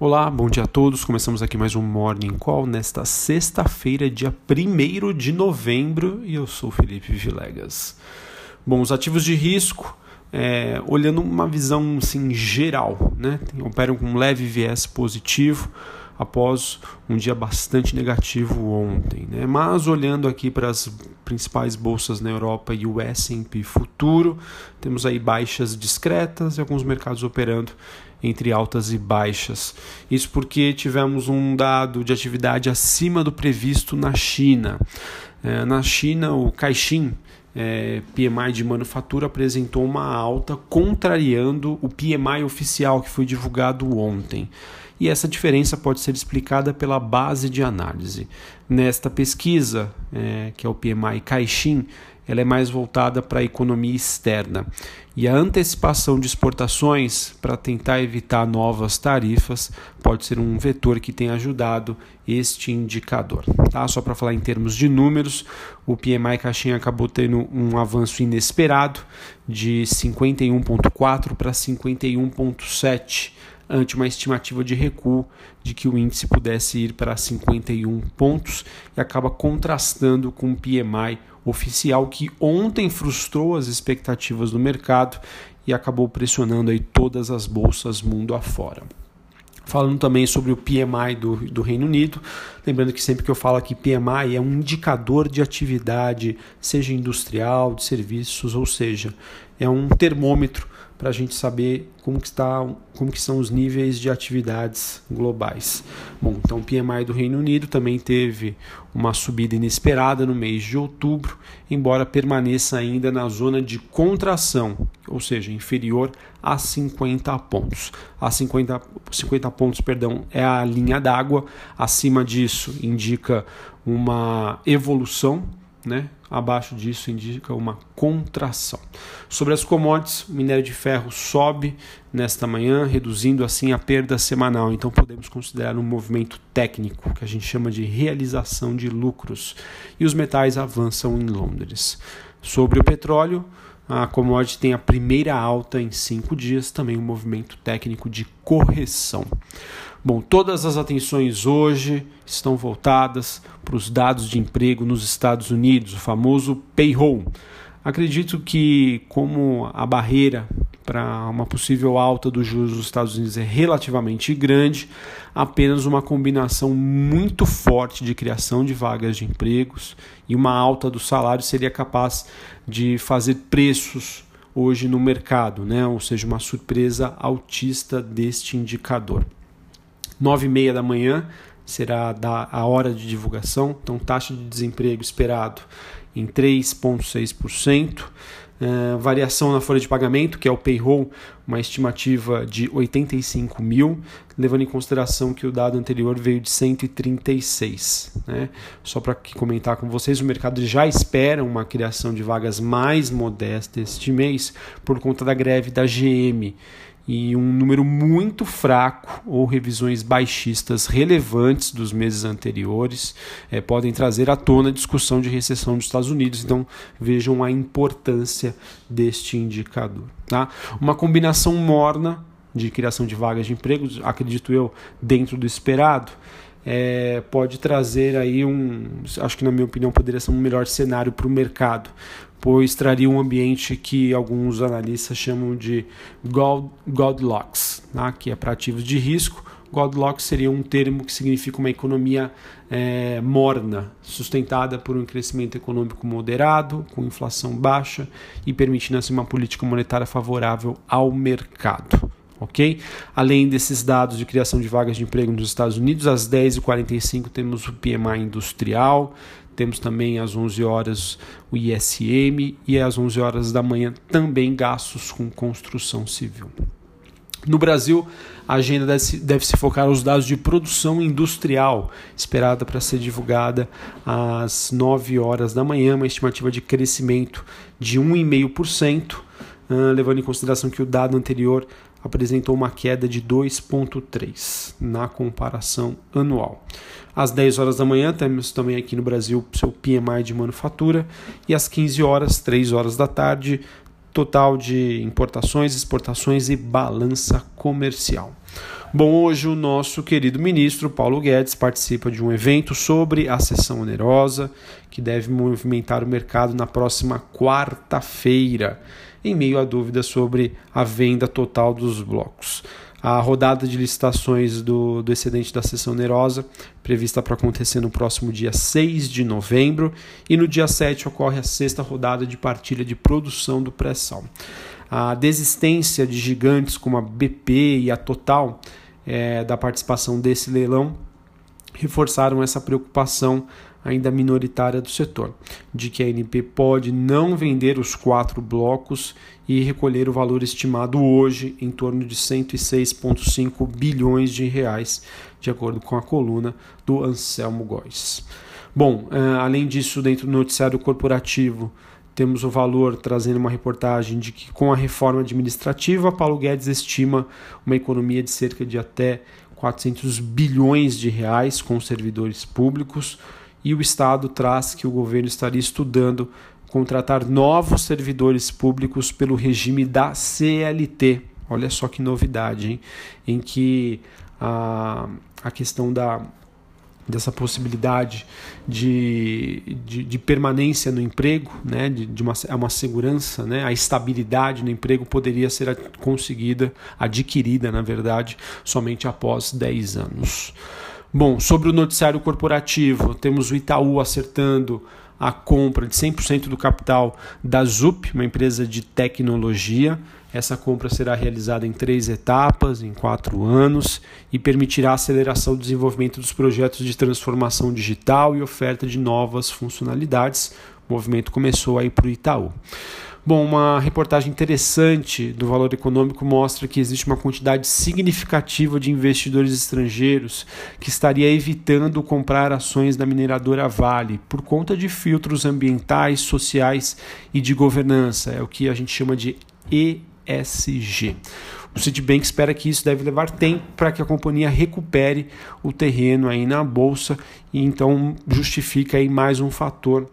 Olá, bom dia a todos. Começamos aqui mais um Morning Call nesta sexta-feira, dia 1 de novembro, e eu sou Felipe Vilegas. Bom, os ativos de risco, é, olhando uma visão assim, geral, né? operam com um leve viés positivo após um dia bastante negativo ontem. Né? Mas olhando aqui para as principais bolsas na Europa e o S&P futuro, temos aí baixas discretas e alguns mercados operando entre altas e baixas. Isso porque tivemos um dado de atividade acima do previsto na China. É, na China, o Caixin, é, PMI de manufatura apresentou uma alta, contrariando o PMI oficial que foi divulgado ontem. E essa diferença pode ser explicada pela base de análise. Nesta pesquisa, é, que é o PMI Caixin, ela é mais voltada para a economia externa. E a antecipação de exportações para tentar evitar novas tarifas pode ser um vetor que tem ajudado este indicador. Tá? Só para falar em termos de números, o PMI Caixinha acabou tendo um avanço inesperado de 51,4 para 51,7 ante uma estimativa de recuo de que o índice pudesse ir para 51 pontos e acaba contrastando com o PMI oficial que ontem frustrou as expectativas do mercado e acabou pressionando aí todas as bolsas mundo afora. Falando também sobre o PMI do, do Reino Unido, lembrando que sempre que eu falo aqui PMI é um indicador de atividade, seja industrial, de serviços, ou seja, é um termômetro para a gente saber como que, está, como que são os níveis de atividades globais. Bom, então o PMI do Reino Unido também teve uma subida inesperada no mês de outubro, embora permaneça ainda na zona de contração, ou seja, inferior a 50 pontos. A 50, 50 pontos, perdão, é a linha d'água. Acima disso indica uma evolução né? Abaixo disso indica uma contração. Sobre as commodities, o minério de ferro sobe nesta manhã, reduzindo assim a perda semanal. Então podemos considerar um movimento técnico, que a gente chama de realização de lucros. E os metais avançam em Londres. Sobre o petróleo, a commodity tem a primeira alta em cinco dias, também um movimento técnico de correção. Bom, todas as atenções hoje estão voltadas para os dados de emprego nos Estados Unidos, o famoso payroll. Acredito que, como a barreira para uma possível alta dos juros dos Estados Unidos é relativamente grande, apenas uma combinação muito forte de criação de vagas de empregos e uma alta do salário seria capaz de fazer preços hoje no mercado, né? ou seja, uma surpresa altista deste indicador. 9 e meia da manhã será a hora de divulgação, então taxa de desemprego esperado em 3,6%. Uh, variação na folha de pagamento, que é o payroll, uma estimativa de 85 mil, levando em consideração que o dado anterior veio de 136. Né? Só para comentar com vocês, o mercado já espera uma criação de vagas mais modesta este mês por conta da greve da GM e um número muito fraco ou revisões baixistas relevantes dos meses anteriores é, podem trazer à tona a discussão de recessão dos Estados Unidos. Então vejam a importância deste indicador. Tá? Uma combinação morna de criação de vagas de emprego, acredito eu, dentro do esperado, é, pode trazer aí um, acho que na minha opinião poderia ser um melhor cenário para o mercado, pois traria um ambiente que alguns analistas chamam de God, Godlocks, tá? que é para ativos de risco. Godlocks seria um termo que significa uma economia é, morna, sustentada por um crescimento econômico moderado, com inflação baixa e permitindo assim uma política monetária favorável ao mercado ok? Além desses dados de criação de vagas de emprego nos Estados Unidos, às 10h45 temos o PMI industrial, temos também às 11 horas o ISM e às 11 horas da manhã também gastos com construção civil. No Brasil, a agenda deve se focar nos dados de produção industrial, esperada para ser divulgada às 9 horas da manhã, uma estimativa de crescimento de 1,5%, levando em consideração que o dado anterior apresentou uma queda de 2,3 na comparação anual. Às 10 horas da manhã, temos também aqui no Brasil seu PMI de manufatura, e às 15 horas, 3 horas da tarde, total de importações, exportações e balança comercial. Bom, hoje o nosso querido ministro Paulo Guedes participa de um evento sobre a sessão onerosa que deve movimentar o mercado na próxima quarta-feira, em meio a dúvidas sobre a venda total dos blocos. A rodada de licitações do, do excedente da sessão onerosa, prevista para acontecer no próximo dia 6 de novembro, e no dia 7 ocorre a sexta rodada de partilha de produção do pré-sal. A desistência de gigantes como a BP e a Total é, da participação desse leilão reforçaram essa preocupação ainda minoritária do setor, de que a ANP pode não vender os quatro blocos e recolher o valor estimado hoje em torno de 106,5 bilhões de reais, de acordo com a coluna do Anselmo Góes. Bom, é, além disso, dentro do noticiário corporativo, temos o valor trazendo uma reportagem de que com a reforma administrativa, Paulo Guedes estima uma economia de cerca de até 400 bilhões de reais com servidores públicos e o Estado traz que o governo estaria estudando contratar novos servidores públicos pelo regime da CLT. Olha só que novidade, hein? Em que a, a questão da dessa possibilidade de, de, de, permanência no emprego, né, de, de uma, é uma segurança, né, a estabilidade no emprego poderia ser conseguida, adquirida, na verdade, somente após 10 anos. Bom, sobre o noticiário corporativo, temos o Itaú acertando a compra de 100% do capital da ZUP, uma empresa de tecnologia. Essa compra será realizada em três etapas, em quatro anos, e permitirá a aceleração do desenvolvimento dos projetos de transformação digital e oferta de novas funcionalidades. O movimento começou aí para o Itaú. Bom, uma reportagem interessante do Valor Econômico mostra que existe uma quantidade significativa de investidores estrangeiros que estaria evitando comprar ações da mineradora Vale por conta de filtros ambientais, sociais e de governança. É o que a gente chama de ESG. O Citibank espera que isso deve levar tempo para que a companhia recupere o terreno aí na bolsa e então justifica aí mais um fator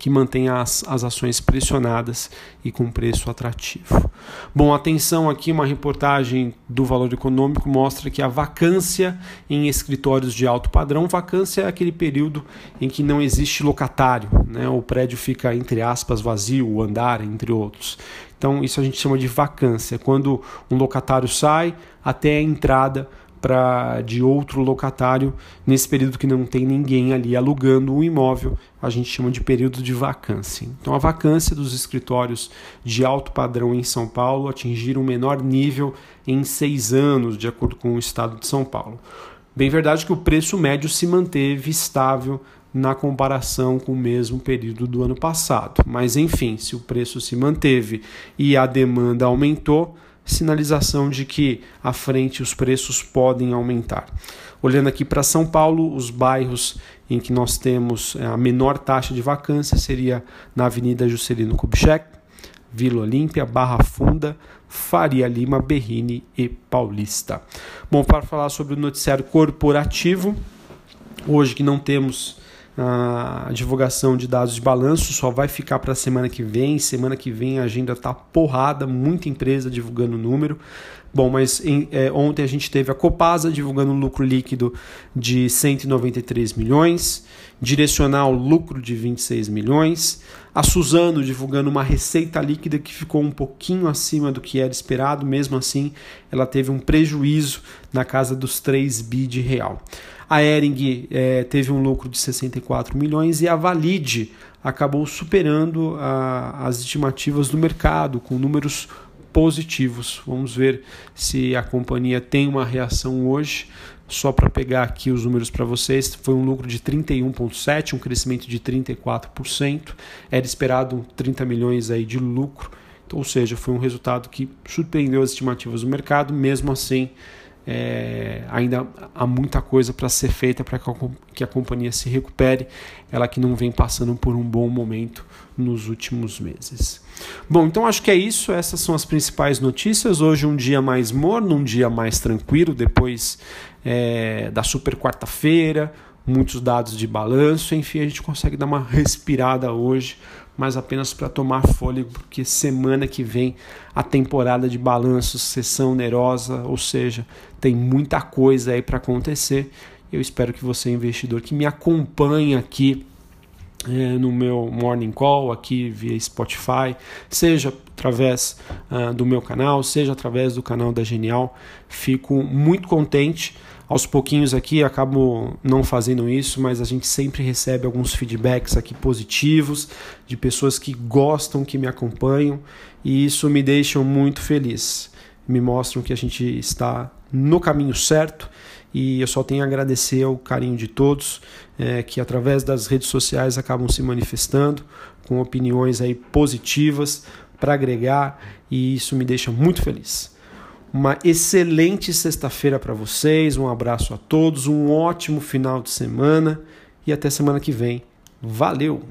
que mantém as, as ações pressionadas e com preço atrativo. Bom, atenção aqui, uma reportagem do Valor Econômico mostra que a vacância em escritórios de alto padrão, vacância é aquele período em que não existe locatário, né? o prédio fica, entre aspas, vazio, o andar, entre outros. Então, isso a gente chama de vacância, quando um locatário sai até a entrada pra, de outro locatário nesse período que não tem ninguém ali alugando o imóvel, a gente chama de período de vacância. Então, a vacância dos escritórios de alto padrão em São Paulo atingiram o menor nível em seis anos, de acordo com o estado de São Paulo. Bem verdade que o preço médio se manteve estável na comparação com o mesmo período do ano passado. Mas enfim, se o preço se manteve e a demanda aumentou, sinalização de que à frente os preços podem aumentar. Olhando aqui para São Paulo, os bairros em que nós temos é, a menor taxa de vacância seria na Avenida Juscelino Kubitschek, Vila Olímpia, Barra Funda, Faria Lima, Berrini e Paulista. Bom, para falar sobre o noticiário corporativo, hoje que não temos a divulgação de dados de balanço só vai ficar para a semana que vem. Semana que vem a agenda está porrada, muita empresa divulgando o número. Bom, mas em, é, ontem a gente teve a Copasa divulgando um lucro líquido de 193 milhões, Direcional lucro de 26 milhões, a Suzano divulgando uma receita líquida que ficou um pouquinho acima do que era esperado, mesmo assim ela teve um prejuízo na casa dos 3 bi de real. A Ering é, teve um lucro de 64 milhões e a Valide acabou superando a, as estimativas do mercado, com números positivos. Vamos ver se a companhia tem uma reação hoje. Só para pegar aqui os números para vocês, foi um lucro de 31,7, um crescimento de 34%. Era esperado 30 milhões aí de lucro, ou seja, foi um resultado que surpreendeu as estimativas do mercado. Mesmo assim, é, ainda há muita coisa para ser feita para que a companhia se recupere, ela que não vem passando por um bom momento nos últimos meses. Bom, então acho que é isso. Essas são as principais notícias. Hoje um dia mais morno, um dia mais tranquilo, depois é, da super quarta-feira, muitos dados de balanço, enfim, a gente consegue dar uma respirada hoje mas apenas para tomar fôlego, porque semana que vem a temporada de balanços, sessão onerosa, ou seja, tem muita coisa aí para acontecer. Eu espero que você, investidor que me acompanha aqui é, no meu Morning Call aqui via Spotify, seja através uh, do meu canal, seja através do canal da Genial. Fico muito contente. Aos pouquinhos aqui acabo não fazendo isso, mas a gente sempre recebe alguns feedbacks aqui positivos de pessoas que gostam, que me acompanham e isso me deixa muito feliz. Me mostram que a gente está no caminho certo e eu só tenho a agradecer o carinho de todos é, que através das redes sociais acabam se manifestando com opiniões aí positivas para agregar e isso me deixa muito feliz. Uma excelente sexta-feira para vocês, um abraço a todos, um ótimo final de semana e até semana que vem. Valeu!